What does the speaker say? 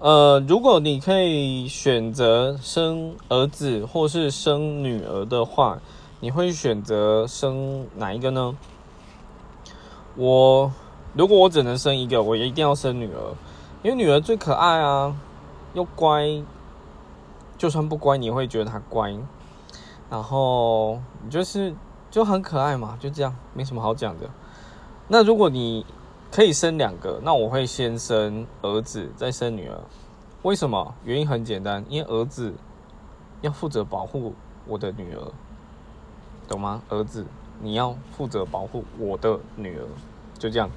呃，如果你可以选择生儿子或是生女儿的话，你会选择生哪一个呢？我如果我只能生一个，我一定要生女儿，因为女儿最可爱啊，又乖，就算不乖，你会觉得她乖，然后你就是就很可爱嘛，就这样，没什么好讲的。那如果你可以生两个，那我会先生儿子，再生女儿。为什么？原因很简单，因为儿子要负责保护我的女儿，懂吗？儿子，你要负责保护我的女儿，就这样。